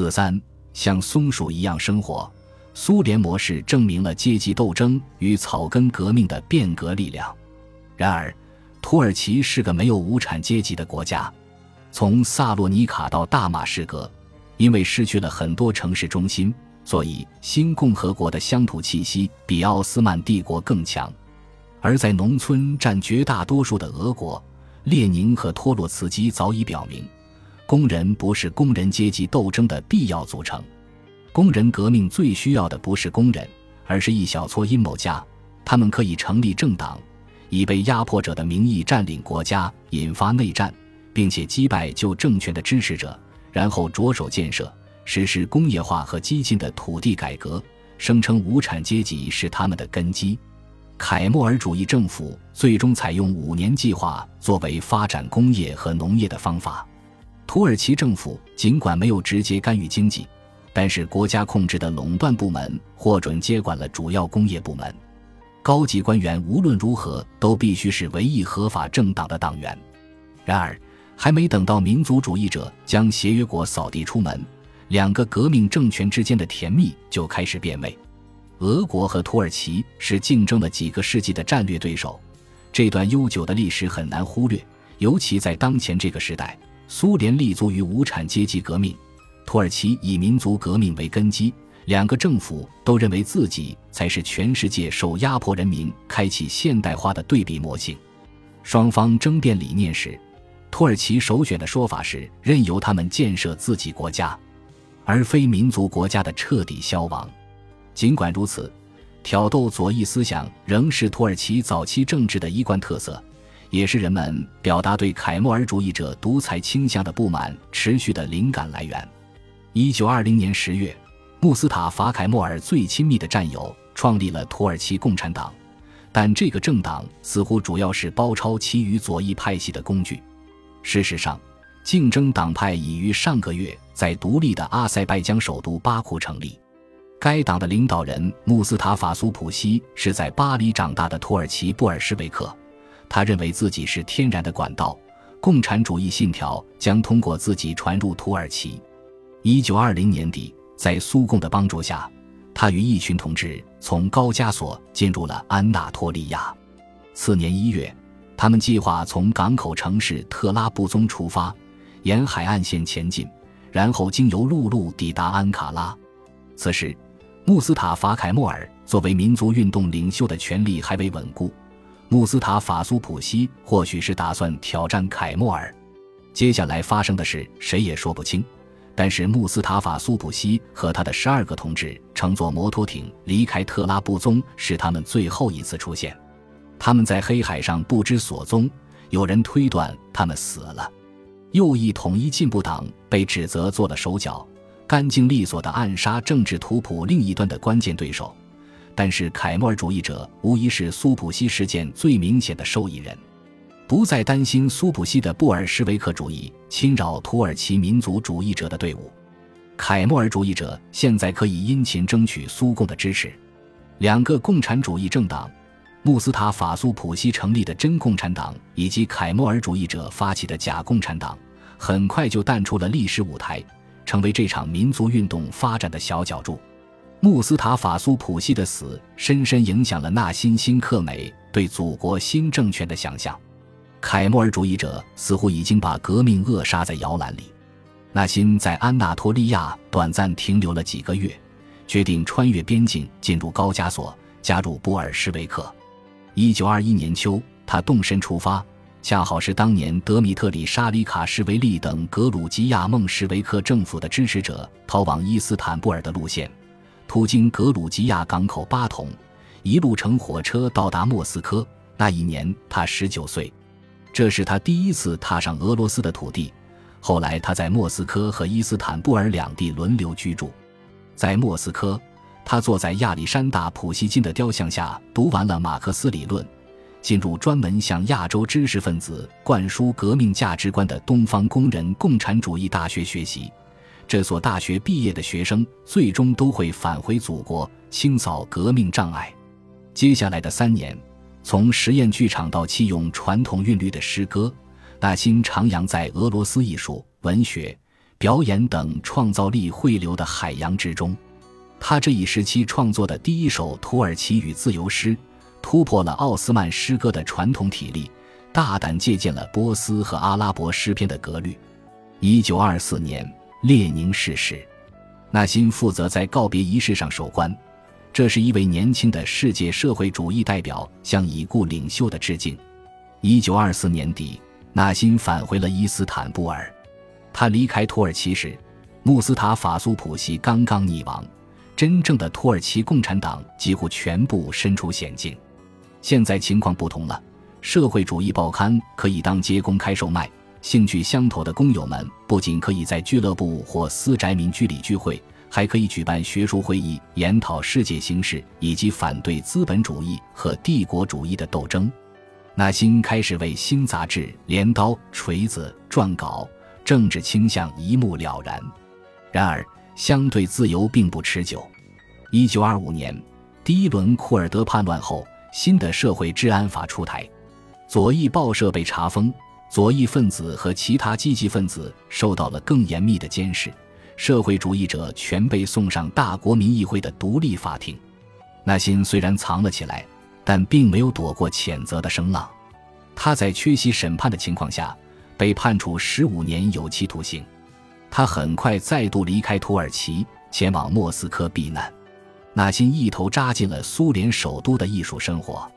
四三，像松鼠一样生活。苏联模式证明了阶级斗争与草根革命的变革力量。然而，土耳其是个没有无产阶级的国家。从萨洛尼卡到大马士革，因为失去了很多城市中心，所以新共和国的乡土气息比奥斯曼帝国更强。而在农村占绝大多数的俄国，列宁和托洛茨基早已表明，工人不是工人阶级斗争的必要组成。工人革命最需要的不是工人，而是一小撮阴谋家。他们可以成立政党，以被压迫者的名义占领国家，引发内战，并且击败旧政权的支持者，然后着手建设、实施工业化和激进的土地改革，声称无产阶级是他们的根基。凯末尔主义政府最终采用五年计划作为发展工业和农业的方法。土耳其政府尽管没有直接干预经济。但是，国家控制的垄断部门获准接管了主要工业部门，高级官员无论如何都必须是唯一合法政党的党员。然而，还没等到民族主义者将协约国扫地出门，两个革命政权之间的甜蜜就开始变味。俄国和土耳其是竞争了几个世纪的战略对手，这段悠久的历史很难忽略，尤其在当前这个时代，苏联立足于无产阶级革命。土耳其以民族革命为根基，两个政府都认为自己才是全世界受压迫人民开启现代化的对比模型。双方争辩理念时，土耳其首选的说法是任由他们建设自己国家，而非民族国家的彻底消亡。尽管如此，挑逗左翼思想仍是土耳其早期政治的一贯特色，也是人们表达对凯末尔主义者独裁倾向的不满持续的灵感来源。一九二零年十月，穆斯塔法·凯末尔最亲密的战友创立了土耳其共产党，但这个政党似乎主要是包抄其余左翼派系的工具。事实上，竞争党派已于上个月在独立的阿塞拜疆首都巴库成立。该党的领导人穆斯塔法·苏普西是在巴黎长大的土耳其布尔什维克，他认为自己是天然的管道，共产主义信条将通过自己传入土耳其。一九二零年底，在苏共的帮助下，他与一群同志从高加索进入了安纳托利亚。次年一月，他们计划从港口城市特拉布宗出发，沿海岸线前进，然后经由陆路抵达安卡拉。此时，穆斯塔法·凯莫尔作为民族运动领袖的权力还未稳固。穆斯塔法·苏普西或许是打算挑战凯莫尔。接下来发生的事，谁也说不清。但是穆斯塔法·苏普西和他的十二个同志乘坐摩托艇离开特拉布宗，是他们最后一次出现。他们在黑海上不知所踪，有人推断他们死了。右翼统一进步党被指责做了手脚，干净利索地暗杀政治图谱另一端的关键对手。但是凯末尔主义者无疑是苏普西事件最明显的受益人。不再担心苏普西的布尔什维克主义侵扰土耳其民族主义者的队伍，凯末尔主义者现在可以殷勤争取苏共的支持。两个共产主义政党——穆斯塔法·苏普西成立的真共产党以及凯末尔主义者发起的假共产党，很快就淡出了历史舞台，成为这场民族运动发展的小角柱。穆斯塔法·苏普西的死深深影响了纳辛辛克美对祖国新政权的想象。凯末尔主义者似乎已经把革命扼杀在摇篮里。纳辛在安纳托利亚短暂停留了几个月，决定穿越边境进入高加索，加入布尔什维克。一九二一年秋，他动身出发，恰好是当年德米特里沙里卡什维利等格鲁吉亚孟什维克政府的支持者逃往伊斯坦布尔的路线。途经格鲁吉亚港口巴统，一路乘火车到达莫斯科。那一年他十九岁。这是他第一次踏上俄罗斯的土地。后来，他在莫斯科和伊斯坦布尔两地轮流居住。在莫斯科，他坐在亚历山大·普希金的雕像下，读完了马克思理论，进入专门向亚洲知识分子灌输革命价值观的东方工人共产主义大学学习。这所大学毕业的学生最终都会返回祖国，清扫革命障碍。接下来的三年。从实验剧场到弃用传统韵律的诗歌，大兴徜徉在俄罗斯艺术、文学、表演等创造力汇流的海洋之中。他这一时期创作的第一首土耳其语自由诗，突破了奥斯曼诗歌的传统体例，大胆借鉴了波斯和阿拉伯诗篇的格律。一九二四年，列宁逝世，纳辛负责在告别仪式上守关。这是一位年轻的世界社会主义代表向已故领袖的致敬。一九二四年底，纳辛返回了伊斯坦布尔。他离开土耳其时，穆斯塔法苏普西刚刚溺亡。真正的土耳其共产党几乎全部身处险境，现在情况不同了。社会主义报刊可以当街公开售卖，兴趣相投的工友们不仅可以在俱乐部或私宅民居里聚会，还可以举办学术会议，研讨世界形势以及反对资本主义和帝国主义的斗争。纳辛开始为新杂志《镰刀锤子》撰稿，政治倾向一目了然。然而，相对自由并不持久。一九二五年，第一轮库尔德叛乱后，新的社会治安法出台，左翼报社被查封，左翼分子和其他积极分子受到了更严密的监视，社会主义者全被送上大国民议会的独立法庭。纳辛虽然藏了起来，但并没有躲过谴责的声浪。他在缺席审判的情况下，被判处十五年有期徒刑。他很快再度离开土耳其，前往莫斯科避难。纳辛一头扎进了苏联首都的艺术生活，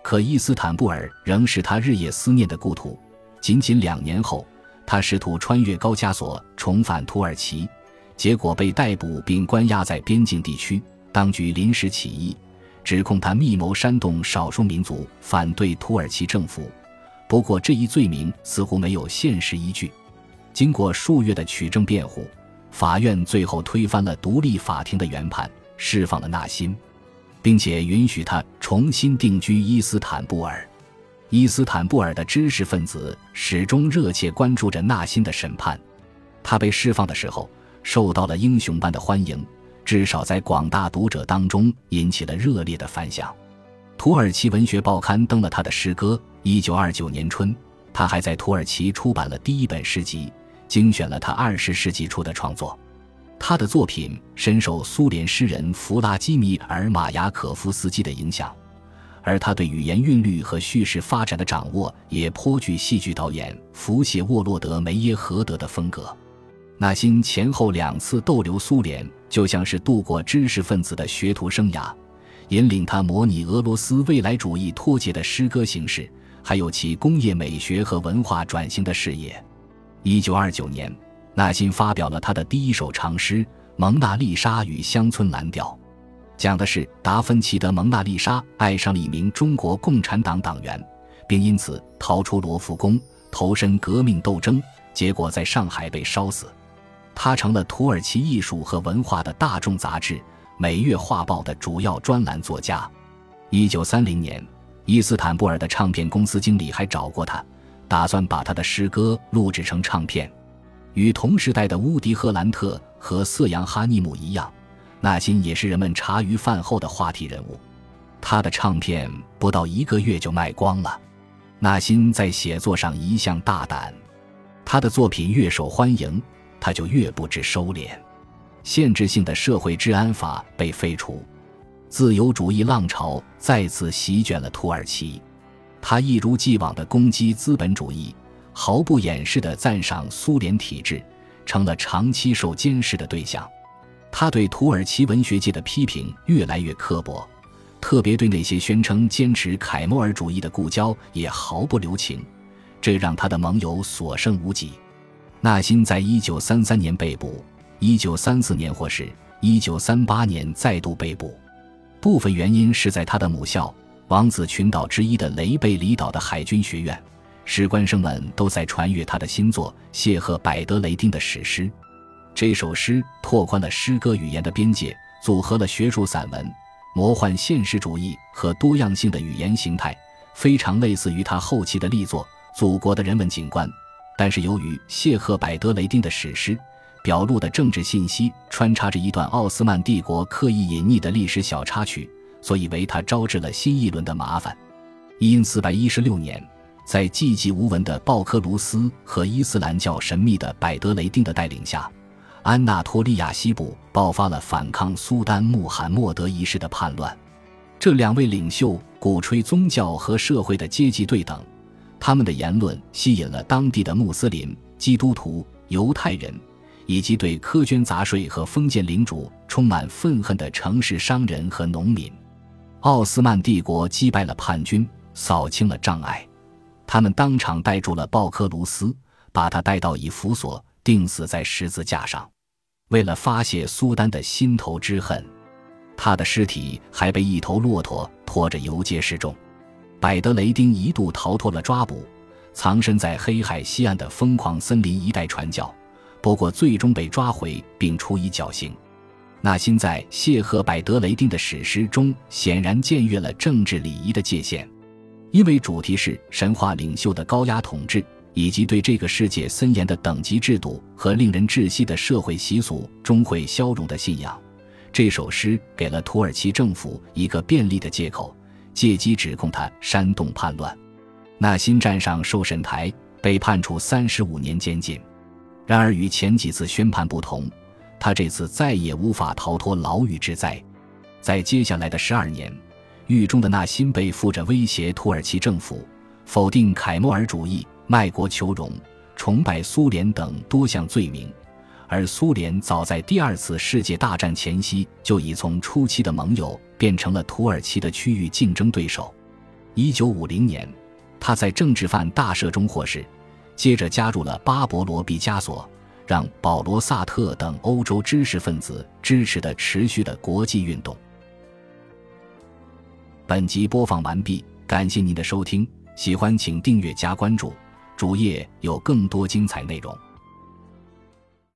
可伊斯坦布尔仍是他日夜思念的故土。仅仅两年后，他试图穿越高加索重返土耳其，结果被逮捕并关押在边境地区。当局临时起意，指控他密谋煽动少数民族反对土耳其政府。不过，这一罪名似乎没有现实依据。经过数月的取证辩护，法院最后推翻了独立法庭的原判，释放了纳辛，并且允许他重新定居伊斯坦布尔。伊斯坦布尔的知识分子始终热切关注着纳辛的审判。他被释放的时候，受到了英雄般的欢迎，至少在广大读者当中引起了热烈的反响。土耳其文学报刊登了他的诗歌。一九二九年春，他还在土耳其出版了第一本诗集。精选了他二十世纪初的创作，他的作品深受苏联诗人弗拉基米尔·马雅可夫斯基的影响，而他对语言韵律和叙事发展的掌握也颇具戏剧导演福谢沃洛德梅耶荷德的风格。纳辛前后两次逗留苏联，就像是度过知识分子的学徒生涯，引领他模拟俄罗斯未来主义脱节的诗歌形式，还有其工业美学和文化转型的事业。一九二九年，纳辛发表了他的第一首长诗《蒙娜丽莎与乡村蓝调》，讲的是达芬奇的蒙娜丽莎爱上了一名中国共产党党员，并因此逃出罗浮宫，投身革命斗争，结果在上海被烧死。他成了土耳其艺术和文化的大众杂志《每月画报》的主要专栏作家。一九三零年，伊斯坦布尔的唱片公司经理还找过他。打算把他的诗歌录制成唱片，与同时代的乌迪·赫兰特和瑟扬·哈尼姆一样，纳辛也是人们茶余饭后的话题人物。他的唱片不到一个月就卖光了。纳辛在写作上一向大胆，他的作品越受欢迎，他就越不知收敛。限制性的社会治安法被废除，自由主义浪潮再次席卷了土耳其。他一如既往地攻击资本主义，毫不掩饰地赞赏苏联体制，成了长期受监视的对象。他对土耳其文学界的批评越来越刻薄，特别对那些宣称坚持凯末尔主义的故交也毫不留情，这让他的盟友所剩无几。纳辛在一九三三年被捕，一九三四年获释，一九三八年再度被捕，部分原因是在他的母校。王子群岛之一的雷贝里岛的海军学院，士官生们都在传阅他的新作《谢赫百德雷丁的史诗》。这首诗拓宽了诗歌语言的边界，组合了学术散文、魔幻现实主义和多样性的语言形态，非常类似于他后期的力作《祖国的人文景观》。但是由于谢赫百德雷丁的史诗表露的政治信息穿插着一段奥斯曼帝国刻意隐匿的历史小插曲。所以为他招致了新一轮的麻烦。因四百一十六年，在寂寂无闻的鲍克卢斯和伊斯兰教神秘的百德雷丁的带领下，安纳托利亚西部爆发了反抗苏丹穆罕默德一世的叛乱。这两位领袖鼓吹宗教和社会的阶级对等，他们的言论吸引了当地的穆斯林、基督徒、犹太人，以及对苛捐杂税和封建领主充满愤恨的城市商人和农民。奥斯曼帝国击败了叛军，扫清了障碍。他们当场逮住了鲍克卢斯，把他带到以弗所，钉死在十字架上。为了发泄苏丹的心头之恨，他的尸体还被一头骆驼拖着游街示众。百德雷丁一度逃脱了抓捕，藏身在黑海西岸的疯狂森林一带传教，不过最终被抓回并处以绞刑。纳辛在谢赫百德雷丁的史诗中显然僭越了政治礼仪的界限。因为主题是神话领袖的高压统治，以及对这个世界森严的等级制度和令人窒息的社会习俗终会消融的信仰，这首诗给了土耳其政府一个便利的借口，借机指控他煽动叛乱。纳辛站上受审台，被判处三十五年监禁。然而与前几次宣判不同，他这次再也无法逃脱牢狱之灾。在接下来的十二年。狱中的纳辛被负着威胁土耳其政府、否定凯末尔主义、卖国求荣、崇拜苏联等多项罪名，而苏联早在第二次世界大战前夕就已从初期的盟友变成了土耳其的区域竞争对手。一九五零年，他在政治犯大赦中获释，接着加入了巴勃罗·毕加索、让保罗·萨特等欧洲知识分子支持的持续的国际运动。本集播放完毕，感谢您的收听，喜欢请订阅加关注，主页有更多精彩内容。